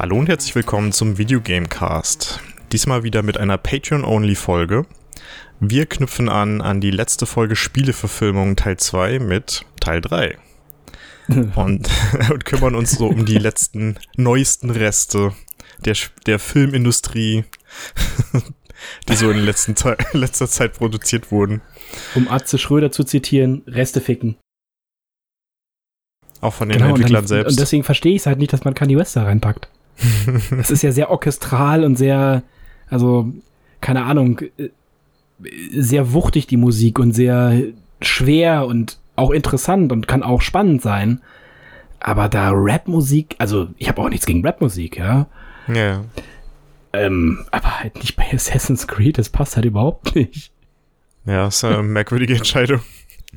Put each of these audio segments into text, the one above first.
Hallo und herzlich willkommen zum Videogamecast. Diesmal wieder mit einer Patreon-Only-Folge. Wir knüpfen an an die letzte Folge Spieleverfilmung Teil 2 mit Teil 3. und, und kümmern uns so um die letzten, neuesten Reste der, der Filmindustrie, die so in letzten letzter Zeit produziert wurden. Um Atze Schröder zu zitieren, Reste ficken. Auch von den genau, Entwicklern und dann, selbst. Und deswegen verstehe ich es halt nicht, dass man Kanye West da reinpackt. Es ist ja sehr orchestral und sehr, also, keine Ahnung, sehr wuchtig die Musik und sehr schwer und auch interessant und kann auch spannend sein. Aber da Rapmusik, also ich habe auch nichts gegen Rapmusik, ja. Ja. Ähm, aber halt nicht bei Assassin's Creed, das passt halt überhaupt nicht. Ja, ist eine merkwürdige Entscheidung.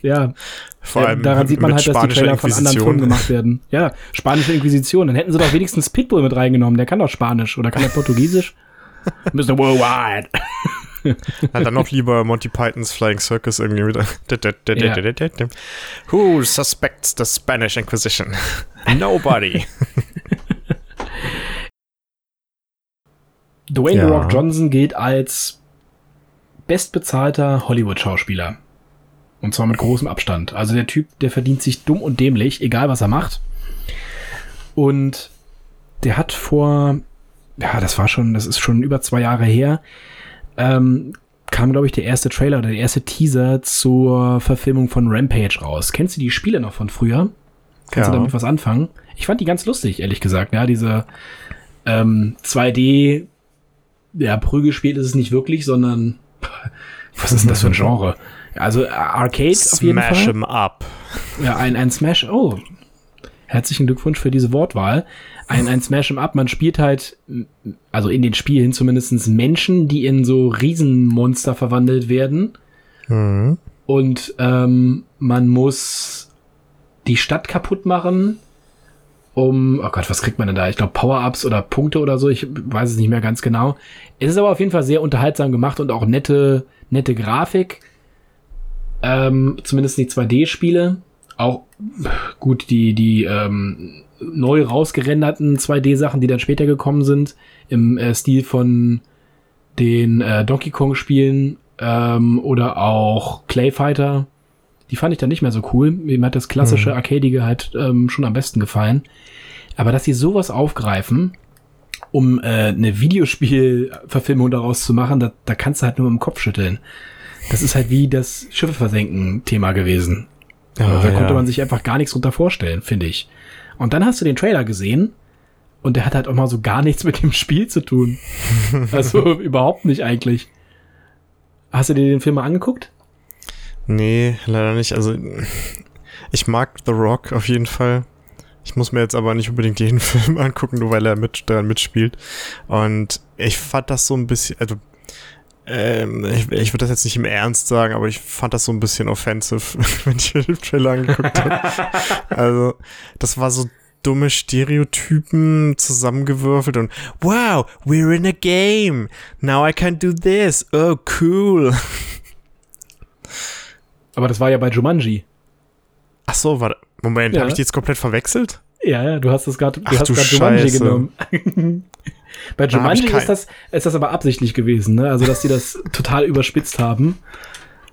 Ja. Vor allem daran sieht man halt, dass die Trailer von anderen Firmen gemacht werden. Ja, spanische Inquisition. Dann hätten sie doch wenigstens Pitbull mit reingenommen. Der kann doch Spanisch oder kann er Portugiesisch? Mr. Worldwide. Hat dann noch lieber Monty Pythons Flying Circus irgendwie mit. ja. Who suspects the Spanish Inquisition? Nobody. Dwayne ja. Rock Johnson gilt als bestbezahlter Hollywood-Schauspieler. Und zwar mit großem Abstand. Also der Typ, der verdient sich dumm und dämlich, egal was er macht. Und der hat vor, ja, das war schon, das ist schon über zwei Jahre her, ähm, kam, glaube ich, der erste Trailer oder der erste Teaser zur Verfilmung von Rampage raus. Kennst du die Spiele noch von früher? Kannst ja. du damit was anfangen? Ich fand die ganz lustig, ehrlich gesagt. Ja, diese ähm, 2D, ja, Prügelspiel ist es nicht wirklich, sondern was ist denn das für ein Genre? Also äh, Arcade Smash auf jeden Fall. Smash 'em up. Ja, ein, ein Smash. Oh, herzlichen Glückwunsch für diese Wortwahl. Ein, ein Smash 'em up. Man spielt halt, also in den Spielen zumindest Menschen, die in so Riesenmonster verwandelt werden. Mhm. Und ähm, man muss die Stadt kaputt machen, um, oh Gott, was kriegt man denn da? Ich glaube Power-Ups oder Punkte oder so, ich weiß es nicht mehr ganz genau. Es ist aber auf jeden Fall sehr unterhaltsam gemacht und auch nette, nette Grafik. Ähm, zumindest die 2D-Spiele. Auch gut, die, die ähm, neu rausgerenderten 2D-Sachen, die dann später gekommen sind, im äh, Stil von den äh, Donkey Kong-Spielen ähm, oder auch Clay Fighter. Die fand ich dann nicht mehr so cool. Mir hat das klassische mhm. Arcadige halt ähm, schon am besten gefallen. Aber dass sie sowas aufgreifen, um äh, eine Videospielverfilmung daraus zu machen, da, da kannst du halt nur im Kopf schütteln. Das ist halt wie das Schiffe versenken Thema gewesen. Ja, da ja. konnte man sich einfach gar nichts drunter vorstellen, finde ich. Und dann hast du den Trailer gesehen und der hat halt auch mal so gar nichts mit dem Spiel zu tun. also überhaupt nicht eigentlich. Hast du dir den Film mal angeguckt? Nee, leider nicht. Also ich mag The Rock auf jeden Fall. Ich muss mir jetzt aber nicht unbedingt jeden Film angucken, nur weil er mit, daran mitspielt. Und ich fand das so ein bisschen, also ähm, ich, ich würde das jetzt nicht im Ernst sagen, aber ich fand das so ein bisschen offensive, wenn ich den Trailer angeguckt habe. also, das war so dumme Stereotypen zusammengewürfelt und wow, we're in a game. Now I can do this. Oh, cool. Aber das war ja bei Jumanji. Ach so, warte. Moment, ja. habe ich die jetzt komplett verwechselt? Ja, ja, du hast das gerade, du hast gerade Jumanji genommen. Bei Jumanji ist das, ist das aber absichtlich gewesen, ne? Also, dass die das total überspitzt haben.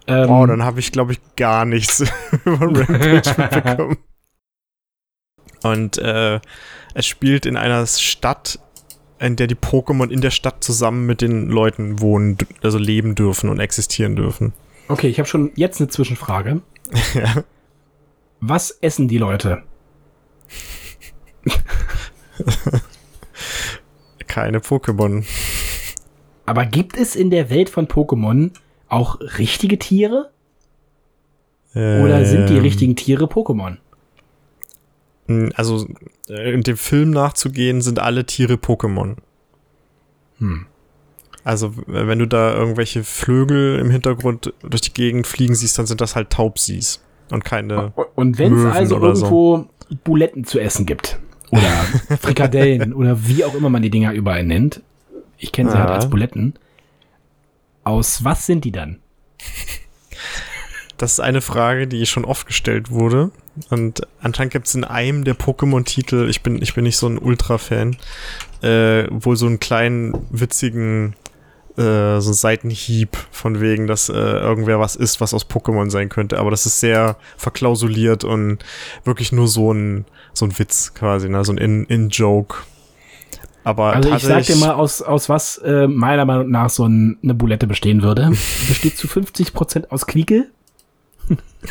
Ähm, wow, dann habe ich, glaube ich, gar nichts über Rampage mitbekommen. Und äh, es spielt in einer Stadt, in der die Pokémon in der Stadt zusammen mit den Leuten wohnen, also leben dürfen und existieren dürfen. Okay, ich habe schon jetzt eine Zwischenfrage. ja. Was essen die Leute? Keine Pokémon. Aber gibt es in der Welt von Pokémon auch richtige Tiere? Oder sind die Ähm, richtigen Tiere Pokémon? mh, Also, äh, in dem Film nachzugehen, sind alle Tiere Pokémon. Hm. Also, wenn du da irgendwelche Flügel im Hintergrund durch die Gegend fliegen siehst, dann sind das halt Taubsis. Und keine. Und wenn es also oder so. irgendwo Buletten zu essen gibt oder Frikadellen oder wie auch immer man die Dinger überall nennt, ich kenne sie Ja. halt als Buletten, aus was sind die dann? Das ist eine Frage, die schon oft gestellt wurde. Und anscheinend gibt es in einem der Pokémon-Titel, ich bin, ich bin nicht so ein Ultra-Fan, äh, wohl so einen kleinen, witzigen äh, so einen Seitenhieb von wegen, dass äh, irgendwer was ist, was aus Pokémon sein könnte. Aber das ist sehr verklausuliert und wirklich nur so ein, so ein Witz quasi, ne? so ein In- In-Joke. Aber Also ich sag dir mal, aus, aus was äh, meiner Meinung nach so ein, eine Bulette bestehen würde. Besteht zu 50% aus Quiekel,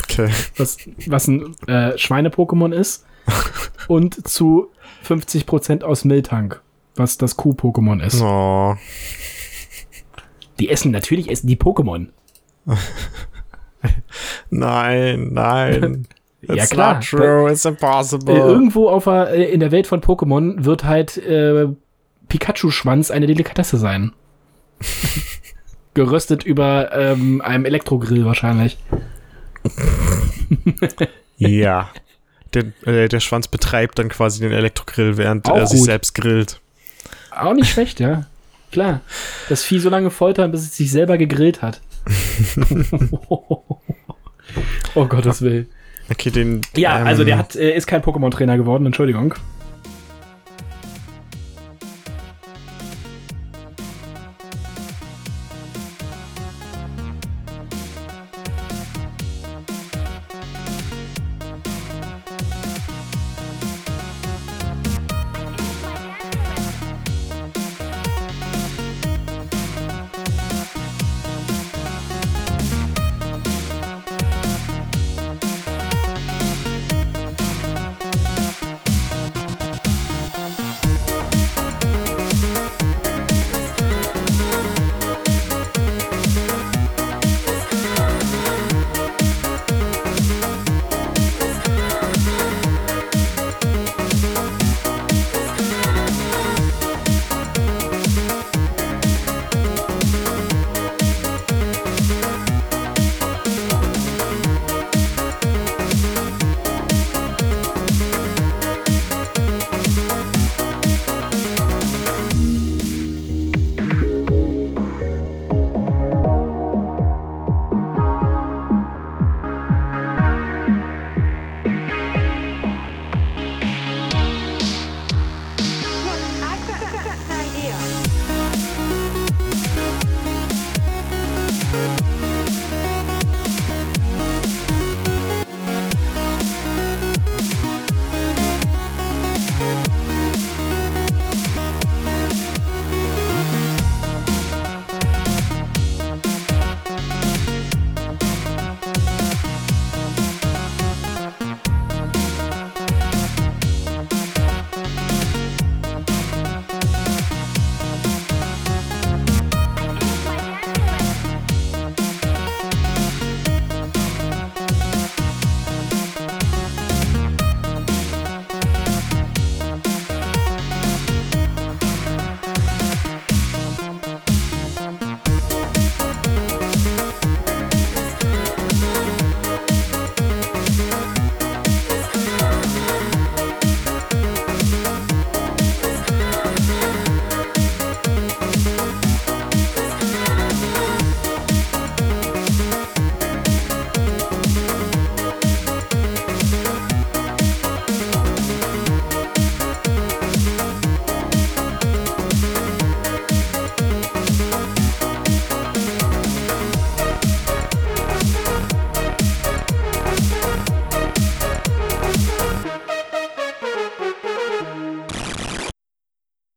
Okay. was, was ein äh, Schweine-Pokémon ist, und zu 50% aus Miltank, was das Kuh-Pokémon ist. Oh. Die essen, natürlich essen die Pokémon. Nein, nein. Ja, It's klar. not true, it's impossible. Äh, irgendwo auf äh, in der Welt von Pokémon wird halt äh, Pikachu-Schwanz eine Delikatesse sein. Geröstet über ähm, einem Elektrogrill wahrscheinlich. Ja. Der, äh, der Schwanz betreibt dann quasi den Elektrogrill, während Auch er sich gut. selbst grillt. Auch nicht schlecht, ja. Klar. Das Vieh so lange foltern, bis es sich selber gegrillt hat. oh Gottes Willen. Okay, den. Ja, ähm, also der hat, äh, ist kein Pokémon-Trainer geworden, Entschuldigung.